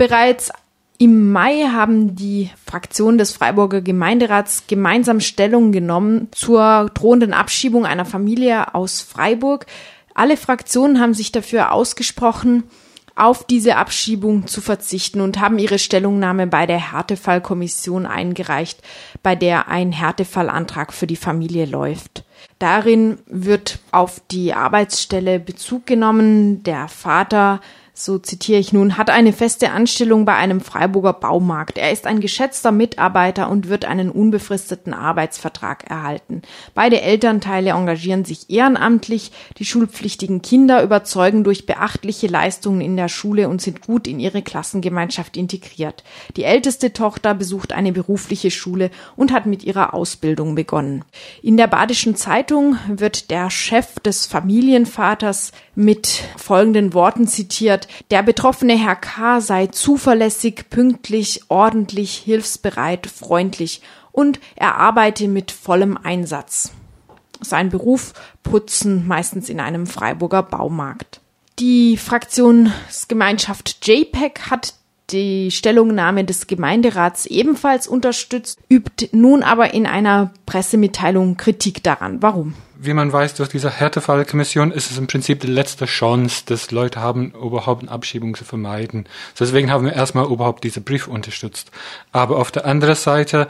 Bereits im Mai haben die Fraktionen des Freiburger Gemeinderats gemeinsam Stellung genommen zur drohenden Abschiebung einer Familie aus Freiburg. Alle Fraktionen haben sich dafür ausgesprochen, auf diese Abschiebung zu verzichten und haben ihre Stellungnahme bei der Härtefallkommission eingereicht, bei der ein Härtefallantrag für die Familie läuft. Darin wird auf die Arbeitsstelle Bezug genommen. Der Vater so zitiere ich nun, hat eine feste Anstellung bei einem Freiburger Baumarkt. Er ist ein geschätzter Mitarbeiter und wird einen unbefristeten Arbeitsvertrag erhalten. Beide Elternteile engagieren sich ehrenamtlich. Die schulpflichtigen Kinder überzeugen durch beachtliche Leistungen in der Schule und sind gut in ihre Klassengemeinschaft integriert. Die älteste Tochter besucht eine berufliche Schule und hat mit ihrer Ausbildung begonnen. In der Badischen Zeitung wird der Chef des Familienvaters mit folgenden Worten zitiert. Der betroffene Herr K. sei zuverlässig, pünktlich, ordentlich, hilfsbereit, freundlich und er arbeite mit vollem Einsatz. Sein Beruf putzen, meistens in einem Freiburger Baumarkt. Die Fraktionsgemeinschaft JPEG hat die Stellungnahme des Gemeinderats ebenfalls unterstützt, übt nun aber in einer Pressemitteilung Kritik daran. Warum? Wie man weiß, durch diese Härtefallkommission ist es im Prinzip die letzte Chance, dass Leute haben, überhaupt eine Abschiebung zu vermeiden. Deswegen haben wir erstmal überhaupt diese Brief unterstützt. Aber auf der anderen Seite,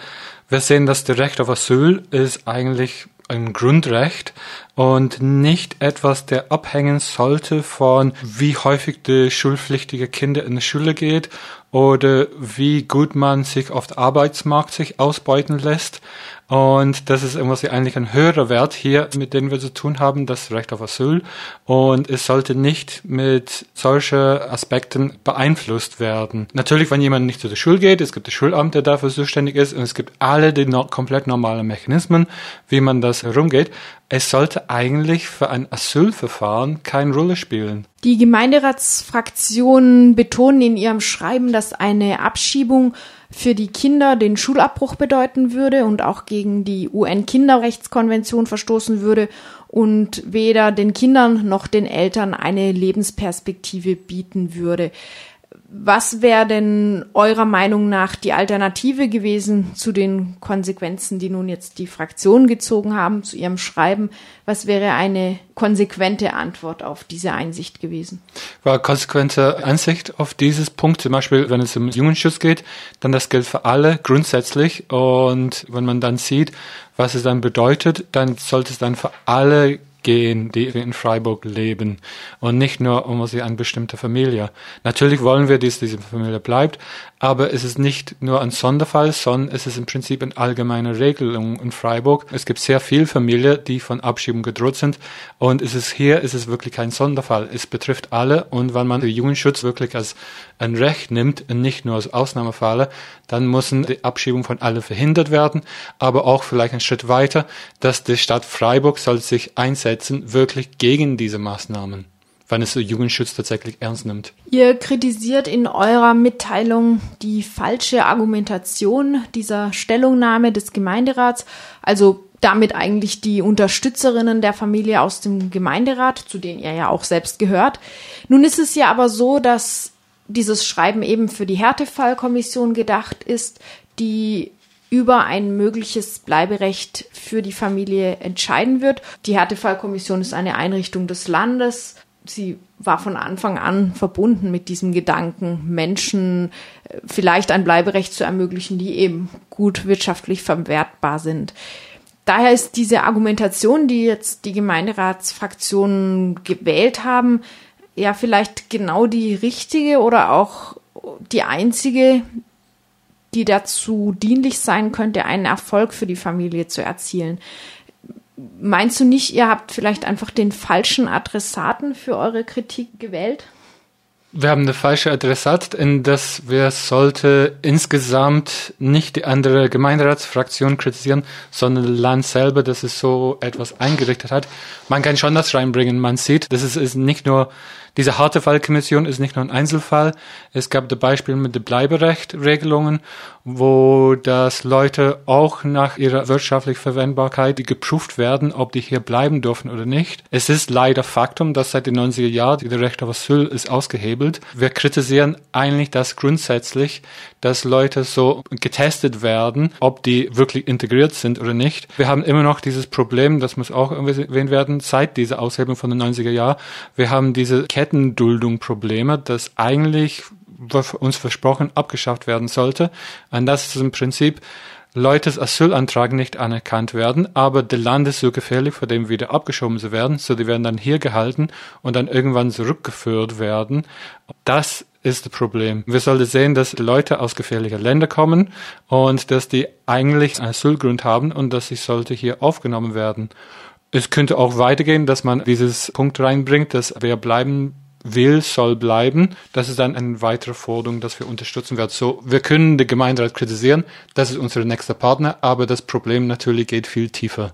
wir sehen, dass das Recht auf Asyl ist eigentlich ein Grundrecht und nicht etwas, der abhängen sollte von wie häufig die schulpflichtige Kinder in die Schule geht oder wie gut man sich auf dem Arbeitsmarkt sich ausbeuten lässt. Und das ist irgendwas eigentlich ein höherer Wert hier, mit dem wir zu tun haben, das Recht auf Asyl. Und es sollte nicht mit solchen Aspekten beeinflusst werden. Natürlich, wenn jemand nicht zu der Schule geht, es gibt das Schulamt, der dafür zuständig ist, und es gibt alle die no komplett normalen Mechanismen, wie man das herumgeht. Es sollte eigentlich für ein Asylverfahren keine Rolle spielen. Die Gemeinderatsfraktionen betonen in ihrem Schreiben, dass eine Abschiebung für die Kinder den Schulabbruch bedeuten würde und auch gegen die UN-Kinderrechtskonvention verstoßen würde und weder den Kindern noch den Eltern eine Lebensperspektive bieten würde. Was wäre denn eurer Meinung nach die Alternative gewesen zu den Konsequenzen, die nun jetzt die Fraktionen gezogen haben, zu ihrem Schreiben? Was wäre eine konsequente Antwort auf diese Einsicht gewesen? War konsequente Ansicht auf dieses Punkt, zum Beispiel, wenn es um Jugendschutz geht, dann das gilt für alle grundsätzlich. Und wenn man dann sieht, was es dann bedeutet, dann sollte es dann für alle gehen, die in Freiburg leben und nicht nur um sie eine bestimmte Familie. Natürlich wollen wir, dass diese Familie bleibt, aber es ist nicht nur ein Sonderfall, sondern es ist im Prinzip eine allgemeine Regelung in Freiburg. Es gibt sehr viele Familien, die von Abschiebung gedroht sind und es ist hier, es ist wirklich kein Sonderfall. Es betrifft alle und wenn man den Jugendschutz wirklich als ein Recht nimmt und nicht nur als Ausnahmefall, dann müssen die Abschiebung von allen verhindert werden, aber auch vielleicht einen Schritt weiter, dass die Stadt Freiburg soll sich einsetzen, wirklich gegen diese Maßnahmen wann es Jugendschutz tatsächlich ernst nimmt. Ihr kritisiert in eurer Mitteilung die falsche Argumentation dieser Stellungnahme des Gemeinderats, also damit eigentlich die Unterstützerinnen der Familie aus dem Gemeinderat, zu denen ihr ja auch selbst gehört. Nun ist es ja aber so, dass dieses Schreiben eben für die Härtefallkommission gedacht ist, die über ein mögliches Bleiberecht für die Familie entscheiden wird. Die Härtefallkommission ist eine Einrichtung des Landes sie war von Anfang an verbunden mit diesem Gedanken, Menschen äh, vielleicht ein Bleiberecht zu ermöglichen, die eben gut wirtschaftlich verwertbar sind. Daher ist diese Argumentation, die jetzt die Gemeinderatsfraktionen gewählt haben, ja vielleicht genau die richtige oder auch die einzige, die dazu dienlich sein könnte, einen Erfolg für die Familie zu erzielen meinst du nicht, ihr habt vielleicht einfach den falschen Adressaten für eure Kritik gewählt? Wir haben eine falsche Adressat, in das wir sollte insgesamt nicht die andere Gemeinderatsfraktion kritisieren, sondern Land selber, das es so etwas eingerichtet hat. Man kann schon das reinbringen. Man sieht, das ist, ist nicht nur Diese harte Fallkommission ist nicht nur ein Einzelfall. Es gab das Beispiel mit den Bleiberechtregelungen, wo das Leute auch nach ihrer wirtschaftlichen Verwendbarkeit geprüft werden, ob die hier bleiben dürfen oder nicht. Es ist leider Faktum, dass seit den 90er Jahren die Recht auf Asyl ist ausgehebelt. Wir kritisieren eigentlich das grundsätzlich, dass Leute so getestet werden, ob die wirklich integriert sind oder nicht. Wir haben immer noch dieses Problem, das muss auch erwähnt werden, seit dieser Aushebelung von den 90er Jahren. Wir haben diese Kettenduldung Probleme, das eigentlich uns versprochen abgeschafft werden sollte. Und das ist im Prinzip Leutes Asylantrag nicht anerkannt werden, aber der Land ist so gefährlich, vor dem wieder abgeschoben zu werden, so die werden dann hier gehalten und dann irgendwann zurückgeführt werden. Das ist das Problem. Wir sollten sehen, dass Leute aus gefährlichen Ländern kommen und dass die eigentlich Asylgrund haben und dass sie sollte hier aufgenommen werden. Es könnte auch weitergehen, dass man dieses Punkt reinbringt, dass wer bleiben will, soll bleiben. Das ist dann eine weitere Forderung, dass wir unterstützen werden. So, wir können den Gemeinderat kritisieren, das ist unser nächster Partner, aber das Problem natürlich geht viel tiefer.